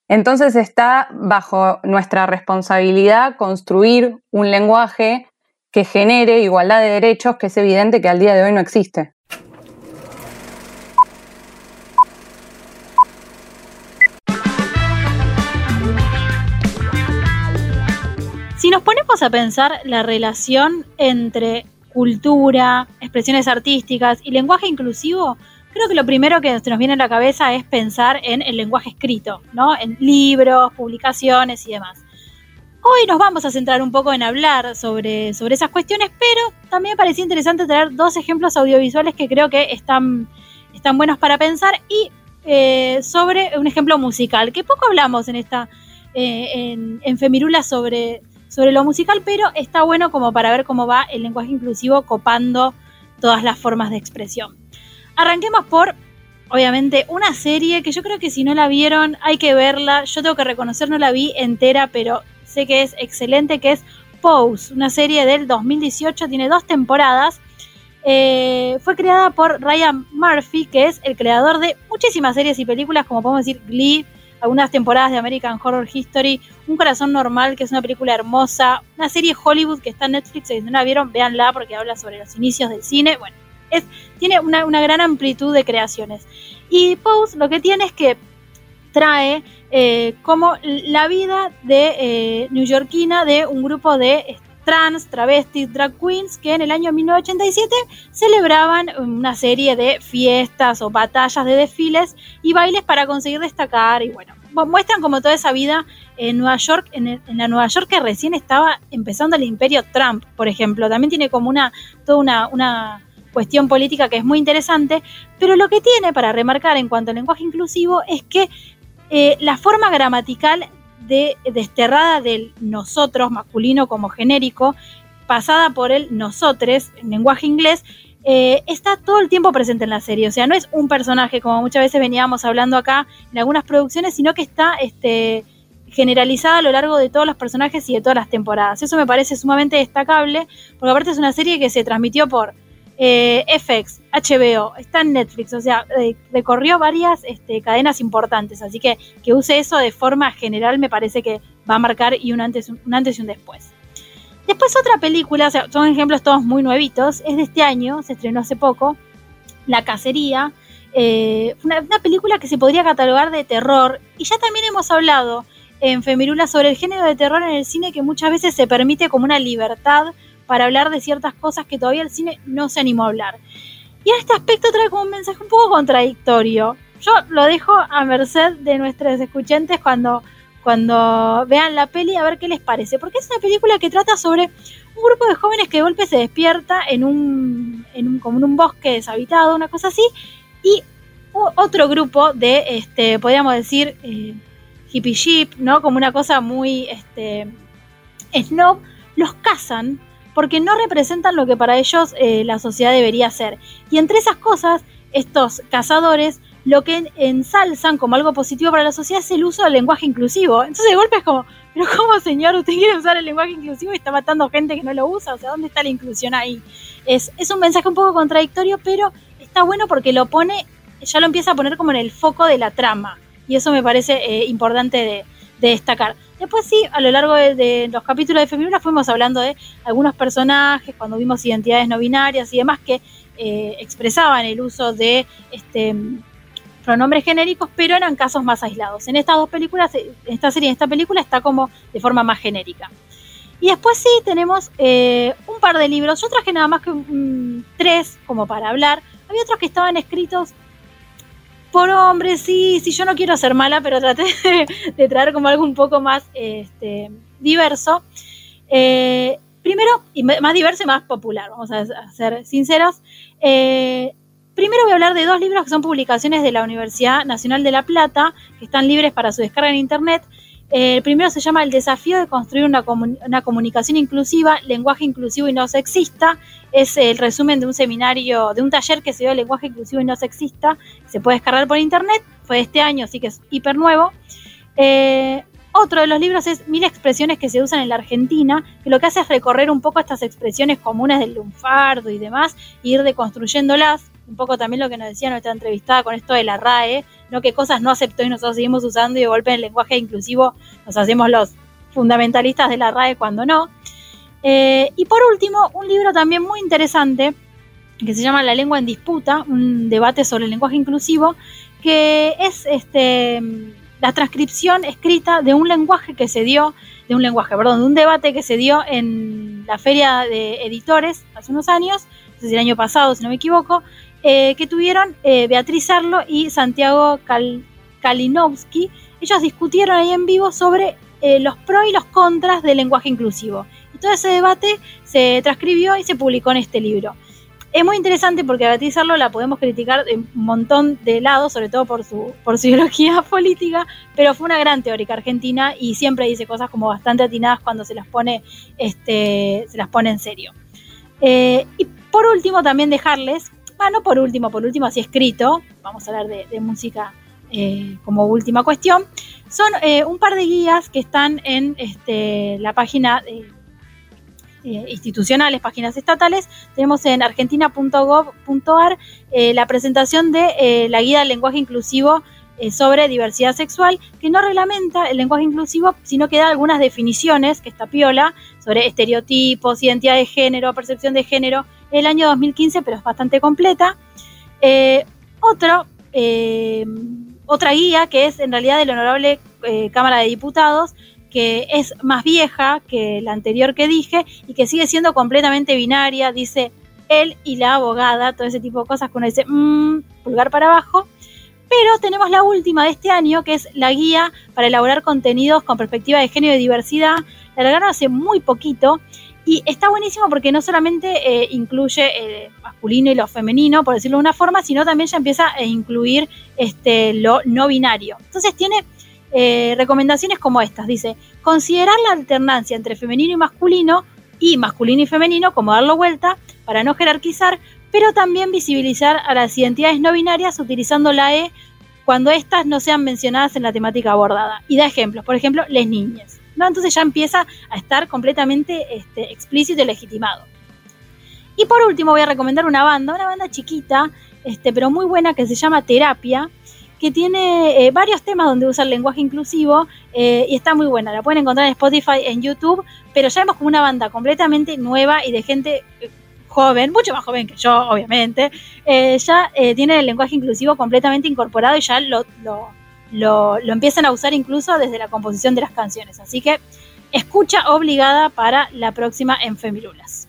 entonces está bajo nuestra responsabilidad construir un lenguaje que genere igualdad de derechos, que es evidente que al día de hoy no existe. Si nos ponemos a pensar la relación entre cultura, expresiones artísticas y lenguaje inclusivo, creo que lo primero que se nos viene a la cabeza es pensar en el lenguaje escrito, ¿no? En libros, publicaciones y demás. Hoy nos vamos a centrar un poco en hablar sobre, sobre esas cuestiones, pero también me parecía interesante traer dos ejemplos audiovisuales que creo que están, están buenos para pensar y eh, sobre un ejemplo musical, que poco hablamos en esta eh, en, Femirula sobre, sobre lo musical, pero está bueno como para ver cómo va el lenguaje inclusivo copando todas las formas de expresión. Arranquemos por, obviamente, una serie que yo creo que si no la vieron hay que verla. Yo tengo que reconocer, no la vi entera, pero sé que es excelente, que es Pose, una serie del 2018, tiene dos temporadas. Eh, fue creada por Ryan Murphy, que es el creador de muchísimas series y películas, como podemos decir Glee, algunas temporadas de American Horror History, Un Corazón Normal, que es una película hermosa, una serie Hollywood que está en Netflix, si no la vieron, véanla porque habla sobre los inicios del cine. Bueno, es, tiene una, una gran amplitud de creaciones. Y Pose lo que tiene es que trae eh, como la vida de eh, newyorkina de un grupo de trans, travestis, drag queens que en el año 1987 celebraban una serie de fiestas o batallas de desfiles y bailes para conseguir destacar. Y bueno, muestran como toda esa vida en Nueva York, en, la Nueva York que recién estaba empezando el imperio Trump, por ejemplo, también tiene como una, toda una, una cuestión política que es muy interesante, pero lo que tiene para remarcar en cuanto al lenguaje inclusivo es que eh, la forma gramatical de desterrada del nosotros masculino como genérico, pasada por el nosotres en lenguaje inglés, eh, está todo el tiempo presente en la serie. O sea, no es un personaje como muchas veces veníamos hablando acá en algunas producciones, sino que está este, generalizada a lo largo de todos los personajes y de todas las temporadas. Eso me parece sumamente destacable, porque aparte es una serie que se transmitió por eh, FX, HBO, está en Netflix, o sea, eh, recorrió varias este, cadenas importantes, así que que use eso de forma general me parece que va a marcar y un antes, un antes y un después. Después otra película, o sea, son ejemplos todos muy nuevitos, es de este año, se estrenó hace poco, La Cacería, eh, una, una, película que se podría catalogar de terror, y ya también hemos hablado en Femirula sobre el género de terror en el cine que muchas veces se permite como una libertad para hablar de ciertas cosas que todavía el cine no se animó a hablar. Y en este aspecto trae como un mensaje un poco contradictorio. Yo lo dejo a merced de nuestros escuchantes cuando, cuando vean la peli a ver qué les parece. Porque es una película que trata sobre un grupo de jóvenes que de golpe se despierta en un, en un, como en un bosque deshabitado, una cosa así, y otro grupo de, este, podríamos decir, eh, hippie sheep, ¿no? Como una cosa muy este, snob, los cazan porque no representan lo que para ellos eh, la sociedad debería ser. Y entre esas cosas, estos cazadores lo que ensalzan como algo positivo para la sociedad es el uso del lenguaje inclusivo. Entonces de golpe es como, pero ¿cómo señor usted quiere usar el lenguaje inclusivo y está matando gente que no lo usa? O sea, ¿dónde está la inclusión ahí? Es, es un mensaje un poco contradictorio, pero está bueno porque lo pone, ya lo empieza a poner como en el foco de la trama. Y eso me parece eh, importante de, de destacar. Después sí, a lo largo de, los capítulos de Feminura fuimos hablando de algunos personajes, cuando vimos identidades no binarias y demás que eh, expresaban el uso de este, pronombres genéricos, pero eran casos más aislados. En estas dos películas, en esta serie, en esta película, está como de forma más genérica. Y después sí tenemos eh, un par de libros. Yo traje nada más que tres como para hablar. Había otros que estaban escritos por hombre, sí, sí, yo no quiero ser mala, pero traté de, traer como algo un poco más este, diverso. Eh, primero, y más diverso y más popular, vamos a, ser sinceros. Eh, primero voy a hablar de dos libros que son publicaciones de la Universidad Nacional de La Plata, que están libres para su descarga en Internet. El primero se llama El desafío de construir una, comunicación inclusiva, lenguaje inclusivo y no sexista. Es el resumen de un seminario, de un taller que se dio lenguaje inclusivo y no sexista. Se puede descargar por internet. Fue de este año, así que es hiper nuevo. Eh, otro de los libros es Mil expresiones que se usan en la Argentina, que lo que hace es recorrer un poco estas expresiones comunes del lunfardo y demás, e ir deconstruyéndolas un poco también lo que nos decía nuestra entrevistada con esto de la RAE, ¿no? que cosas no aceptó y nosotros seguimos usando y de golpe en el lenguaje inclusivo nos hacemos los fundamentalistas de la RAE cuando no. Eh, y por último, un libro también muy interesante que se llama La lengua en disputa, un debate sobre el lenguaje inclusivo, que es este, la transcripción escrita de un lenguaje que se dio, de un lenguaje, perdón, de un debate que se dio en la feria de editores hace unos años, es el año pasado, si no me equivoco, eh, que tuvieron eh, Beatriz Arlo y Santiago Kalinowski. Ellos discutieron ahí en vivo sobre eh, los pros y los contras del lenguaje inclusivo. Y todo ese debate se transcribió y se publicó en este libro. Es muy interesante porque a Beatriz Arlo la podemos criticar de un montón de lados, sobre todo por su, por su ideología política, pero fue una gran teórica argentina y siempre dice cosas como bastante atinadas cuando se las pone, este, se las pone en serio. y por último, también dejarles Ah, no por último, por último así escrito, vamos a hablar de, música eh, como última cuestión, son eh, un par de guías que están en este, la página eh, institucionales, páginas estatales. Tenemos en argentina.gov.ar la presentación de la guía del lenguaje inclusivo eh, sobre diversidad sexual, que no reglamenta el lenguaje inclusivo, sino que da algunas definiciones, que está piola, sobre estereotipos, identidad de género, percepción de género, el año 2015, pero es bastante completa. Eh, eh, otra guía que es en realidad de la Honorable Cámara de Diputados, que es más vieja que la anterior que dije y que sigue siendo completamente binaria, dice él y la abogada, todo ese tipo de cosas que uno dice, mmm, pulgar para abajo. Pero tenemos la última de este año, que es la guía para elaborar contenidos con perspectiva de género y diversidad. La largaron hace muy poquito y está buenísimo porque no solamente eh, incluye eh, masculino y lo femenino, por decirlo de una forma, sino también ya empieza a incluir este, lo no binario. Entonces tiene eh, recomendaciones como estas. Dice, considerar la alternancia entre femenino y masculino y masculino y femenino, como darlo vuelta, para no jerarquizar, pero también visibilizar a las identidades no binarias utilizando la E cuando éstas no sean mencionadas en la temática abordada. Y da ejemplos, por ejemplo, les niñas. ¿No? Entonces ya empieza a estar completamente este, explícito y legitimado. Y por último voy a recomendar una banda, una banda chiquita, este, pero muy buena que se llama Terapia, que tiene eh, varios temas donde usa el lenguaje inclusivo eh, y está muy buena. La pueden encontrar en Spotify, en YouTube, pero ya vemos como una banda completamente nueva y de gente eh, joven, mucho más joven que yo, obviamente, ya tiene el lenguaje inclusivo completamente incorporado y ya lo, lo, lo, empiezan a usar incluso desde la composición de las canciones. Así que escucha obligada para la próxima en Femirulas.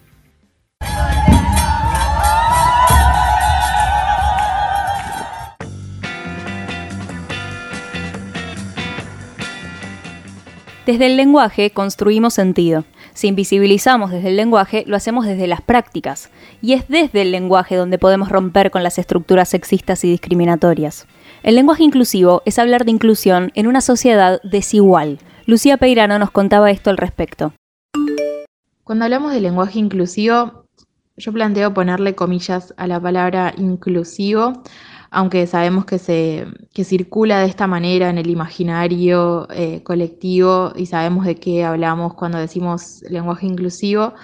Desde el lenguaje construimos sentido. Si invisibilizamos desde el lenguaje, lo hacemos desde las prácticas. Y es desde el lenguaje donde podemos romper con las estructuras sexistas y discriminatorias. El lenguaje inclusivo es hablar de inclusión en una sociedad desigual. Lucía Peirano nos contaba esto al respecto. Cuando hablamos de lenguaje inclusivo, yo planteo ponerle comillas a la palabra inclusivo aunque sabemos que, se, circula de esta manera en el imaginario eh, colectivo y sabemos de qué hablamos cuando decimos lenguaje inclusivo.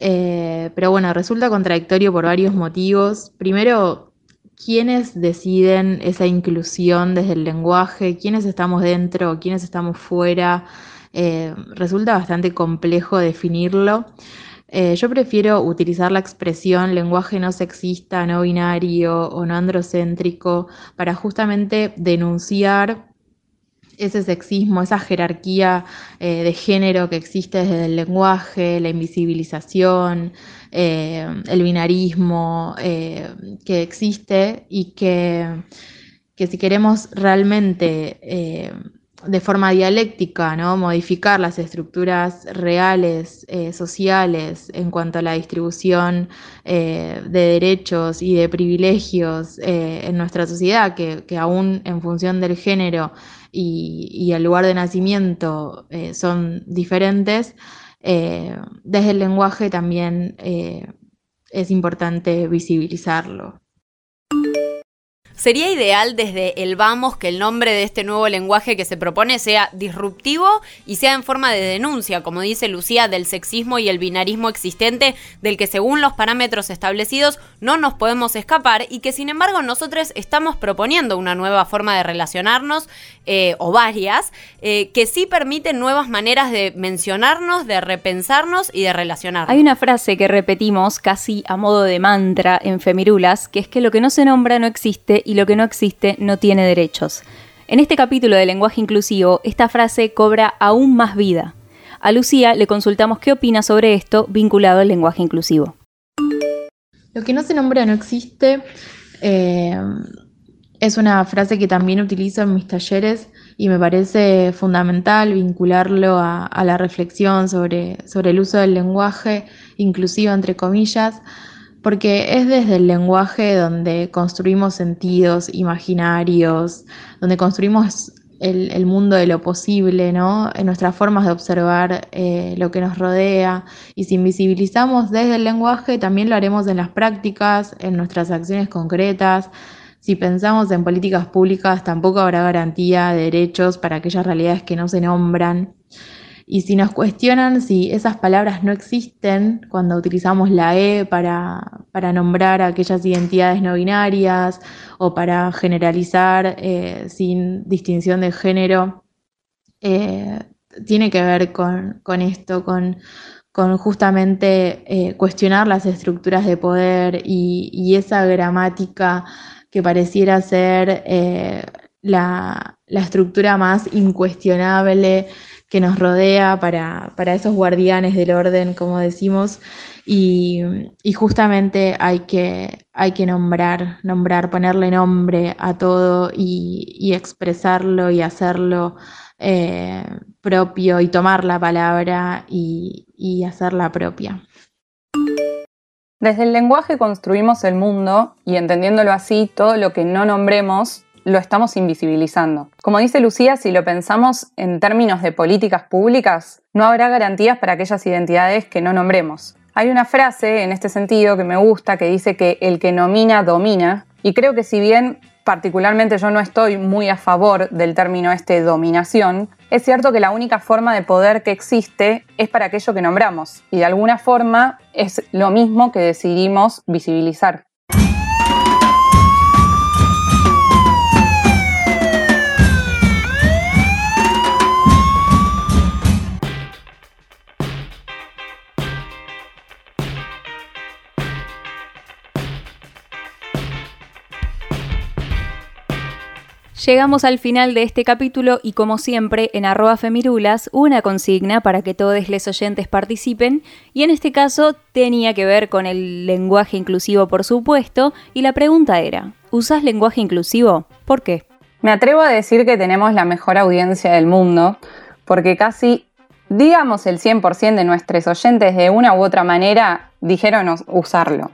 Eh, pero bueno, resulta contradictorio por varios motivos. Primero, ¿quiénes deciden esa inclusión desde el lenguaje? ¿Quiénes estamos dentro? ¿Quiénes estamos fuera? Eh, resulta bastante complejo definirlo. Eh, yo prefiero utilizar la expresión lenguaje no sexista, no binario o no androcéntrico para justamente denunciar ese sexismo, esa jerarquía eh, de género que existe desde el lenguaje, la invisibilización, eh, el binarismo que existe y que, que si queremos realmente de forma dialéctica, ¿no? modificar las estructuras reales, eh, sociales, en cuanto a la distribución eh, de derechos y de privilegios eh, en nuestra sociedad, que, aún en función del género y, el lugar de nacimiento son diferentes, desde el lenguaje también es importante visibilizarlo. Sería ideal desde el vamos que el nombre de este nuevo lenguaje que se propone sea disruptivo y sea en forma de denuncia, como dice Lucía, del sexismo y el binarismo existente del que según los parámetros establecidos no nos podemos escapar y que sin embargo nosotros estamos proponiendo una nueva forma de relacionarnos eh, o varias eh, que sí permiten nuevas maneras de mencionarnos, de repensarnos y de relacionarnos. Hay una frase que repetimos casi a modo de mantra en Femirulas, que es que lo que no se nombra no existe y lo que no existe no tiene derechos. En este capítulo de lenguaje inclusivo, esta frase cobra aún más vida. A Lucía le consultamos qué opina sobre esto vinculado al lenguaje inclusivo. Lo que no se nombra no existe. Eh, es una frase que también utilizo en mis talleres y me parece fundamental vincularlo a, la reflexión sobre, sobre el uso del lenguaje inclusivo, entre comillas, porque es desde el lenguaje donde construimos sentidos imaginarios, donde construimos el, mundo de lo posible, ¿no? En nuestras formas de observar eh, lo que nos rodea. Y si invisibilizamos desde el lenguaje, también lo haremos en las prácticas, en nuestras acciones concretas. Si pensamos en políticas públicas, tampoco habrá garantía de derechos para aquellas realidades que no se nombran. Y si nos cuestionan si esas palabras no existen cuando utilizamos la E para, para nombrar aquellas identidades no binarias o para generalizar eh, sin distinción de género, eh, tiene que ver con, esto, con, justamente eh, cuestionar las estructuras de poder y, esa gramática que pareciera ser la, la estructura más incuestionable que nos rodea para, esos guardianes del orden, como decimos, y, justamente hay que, hay que nombrar, nombrar, ponerle nombre a todo y, expresarlo y hacerlo eh, propio y tomar la palabra y, y hacerla propia. Desde el lenguaje construimos el mundo y entendiéndolo así, todo lo que no nombremos lo estamos invisibilizando. Como dice Lucía, si lo pensamos en términos de políticas públicas, no habrá garantías para aquellas identidades que no nombremos. Hay una frase en este sentido que me gusta que dice que el que nomina domina y creo que si bien particularmente yo no estoy muy a favor del término este dominación, es cierto que la única forma de poder que existe es para aquello que nombramos y de alguna forma es lo mismo que decidimos visibilizar. Llegamos al final de este capítulo y como siempre en arroba femirulas una consigna para que todos los oyentes participen y en este caso tenía que ver con el lenguaje inclusivo por supuesto y la pregunta era, ¿usás lenguaje inclusivo? ¿Por qué? Me atrevo a decir que tenemos la mejor audiencia del mundo porque casi, digamos el 100% de nuestros oyentes de una u otra manera dijeron usarlo.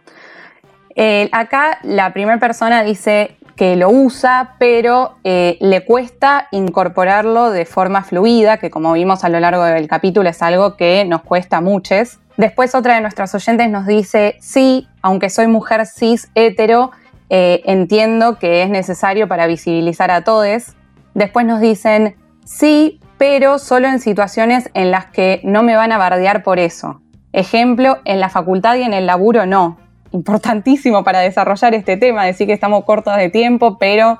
acá la primera persona dice que lo usa, pero eh, le cuesta incorporarlo de forma fluida, que como vimos a lo largo del capítulo es algo que nos cuesta muchos. Después otra de nuestras oyentes nos dice, sí, aunque soy mujer cis hetero, eh, entiendo que es necesario para visibilizar a todos. Después nos dicen, sí, pero solo en situaciones en las que no me van a bardear por eso. Ejemplo, en la facultad y en el laburo no importantísimo para desarrollar este tema, decir que estamos cortos de tiempo, pero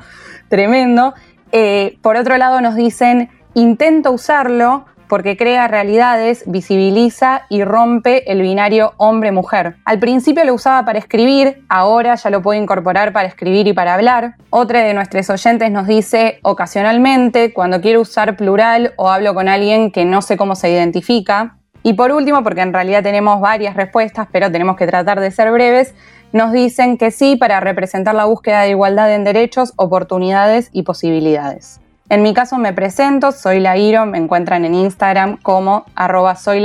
tremendo. Eh, por otro lado nos dicen, intento usarlo porque crea realidades, visibiliza y rompe el binario hombre-mujer. Al principio lo usaba para escribir, ahora ya lo puedo incorporar para escribir y para hablar. Otra de nuestros oyentes nos dice, ocasionalmente, cuando quiero usar plural o hablo con alguien que no sé cómo se identifica. Y por último, porque en realidad tenemos varias respuestas, pero tenemos que tratar de ser breves, nos dicen que sí para representar la búsqueda de igualdad en derechos, oportunidades y posibilidades. En mi caso me presento, soy Lairo, me encuentran en Instagram como arroba soy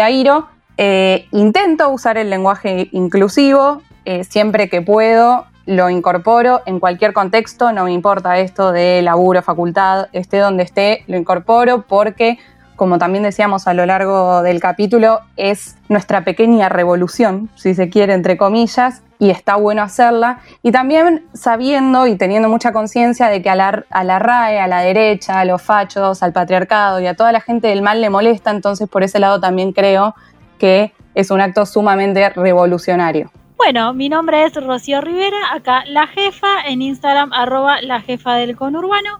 eh, intento usar el lenguaje inclusivo, eh, siempre que puedo lo incorporo en cualquier contexto, no me importa esto de laburo, facultad, esté donde esté, lo incorporo porque como también decíamos a lo largo del capítulo, es nuestra pequeña revolución, si se quiere, entre comillas, y está bueno hacerla. Y también sabiendo y teniendo mucha conciencia de que a la, a la RAE, a la derecha, a los fachos, al patriarcado y a toda la gente del mal le molesta, entonces por ese lado también creo que es un acto sumamente revolucionario. Bueno, mi nombre es Rocío Rivera, acá la jefa, en Instagram arroba la jefa del conurbano.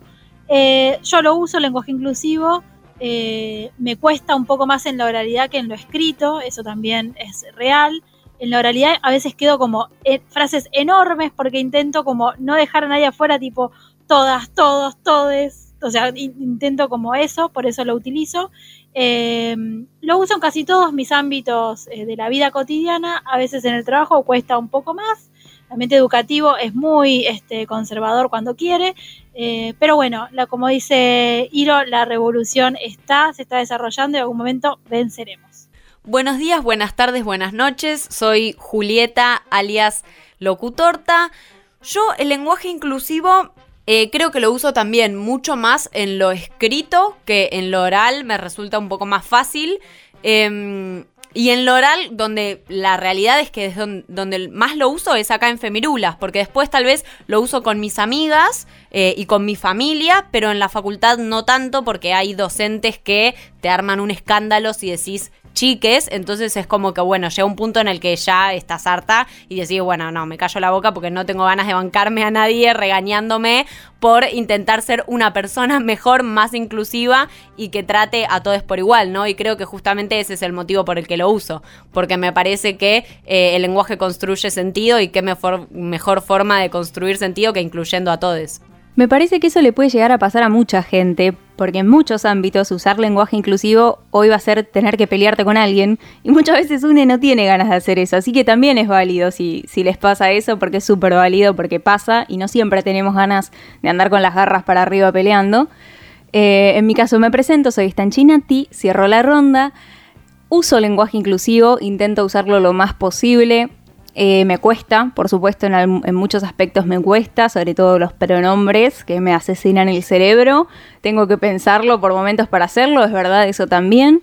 Eh, yo lo uso, lenguaje inclusivo, eh, me cuesta un poco más en la oralidad que en lo escrito, eso también es real. En la oralidad a veces quedo como en frases enormes porque intento como no dejar a nadie afuera, tipo todas, todos, todes. O sea, intento como eso, por eso lo utilizo. Eh, lo uso en casi todos mis ámbitos eh, de la vida cotidiana. A veces en el trabajo cuesta un poco más. Ambiente educativo es muy este, conservador cuando quiere, eh, pero bueno, como dice Iro, la revolución está, se está desarrollando y en algún momento venceremos. Buenos días, buenas tardes, buenas noches. Soy Julieta, alias Locutorta. Yo el lenguaje inclusivo eh, creo que lo uso también mucho más en lo escrito que en lo oral. Me resulta un poco más fácil. Em, Y en lo oral, donde la realidad es que es donde, más lo uso es acá en Femirulas, porque después tal vez lo uso con mis amigas eh, y con mi familia, pero en la facultad no tanto porque hay docentes que te arman un escándalo si decís chiques, entonces es como que, bueno, llega un punto en el que ya estás harta y decís, bueno, no, me callo la boca porque no tengo ganas de bancarme a nadie regañándome por intentar ser una persona mejor, más inclusiva y que trate a todos por igual, ¿no? Y creo que justamente ese es el motivo por el que lo uso, porque me parece que eh, el lenguaje construye sentido y qué mejor, mejor forma de construir sentido que incluyendo a todos. Me parece que eso le puede llegar a pasar a mucha gente, porque en muchos ámbitos usar lenguaje inclusivo hoy va a ser tener que pelearte con alguien, y muchas veces uno no tiene ganas de hacer eso, así que también es válido si, si les pasa eso, porque es súper válido, porque pasa, y no siempre tenemos ganas de andar con las garras para arriba peleando. Eh, en mi caso me presento, soy Stanchinati, cierro la ronda, uso lenguaje inclusivo, intento usarlo lo más posible, eh, me cuesta, por supuesto, en, muchos aspectos me cuesta, sobre todo los pronombres que me asesinan el cerebro. Tengo que pensarlo por momentos para hacerlo, es verdad, eso también.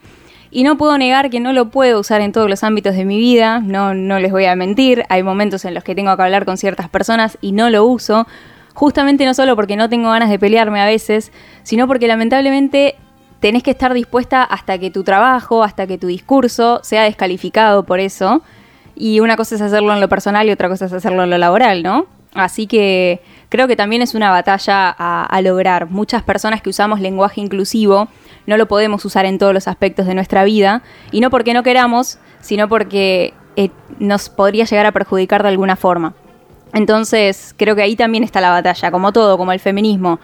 Y no puedo negar que no lo puedo usar en todos los ámbitos de mi vida, no, no les voy a mentir. Hay momentos en los que tengo que hablar con ciertas personas y no lo uso. Justamente no solo porque no tengo ganas de pelearme a veces, sino porque lamentablemente tenés que estar dispuesta hasta que tu trabajo, hasta que tu discurso sea descalificado por eso. Y una cosa es hacerlo en lo personal y otra cosa es hacerlo en lo laboral, ¿no? Así que creo que también es una batalla a, lograr. Muchas personas que usamos lenguaje inclusivo no lo podemos usar en todos los aspectos de nuestra vida, y no porque no queramos, sino porque eh, nos podría llegar a perjudicar de alguna forma. Entonces, creo que ahí también está la batalla, como todo, como el feminismo.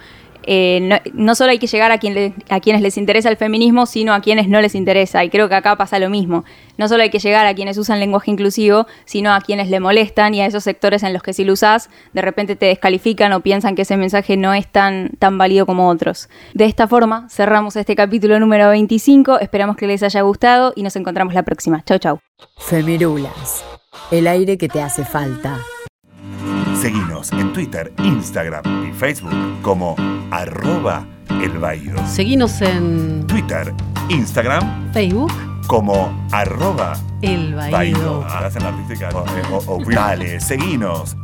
Eh, no, solo hay que llegar a, quien a quienes les interesa el feminismo, sino a quienes no les interesa. Y creo que acá pasa lo mismo. No solo hay que llegar a quienes usan lenguaje inclusivo, sino a quienes le molestan y a esos sectores en los que si lo usás, de repente te descalifican o piensan que ese mensaje no es tan, tan válido como otros. De esta forma, cerramos este capítulo número 25. Esperamos que les haya gustado y nos encontramos la próxima. Chau, chau. Femirulas, el aire que te hace falta. Seguinos en Twitter, Instagram y Facebook como arroba el Seguinos en Twitter, Instagram, Facebook como arroba el Hacen la artística. Dale, seguinos.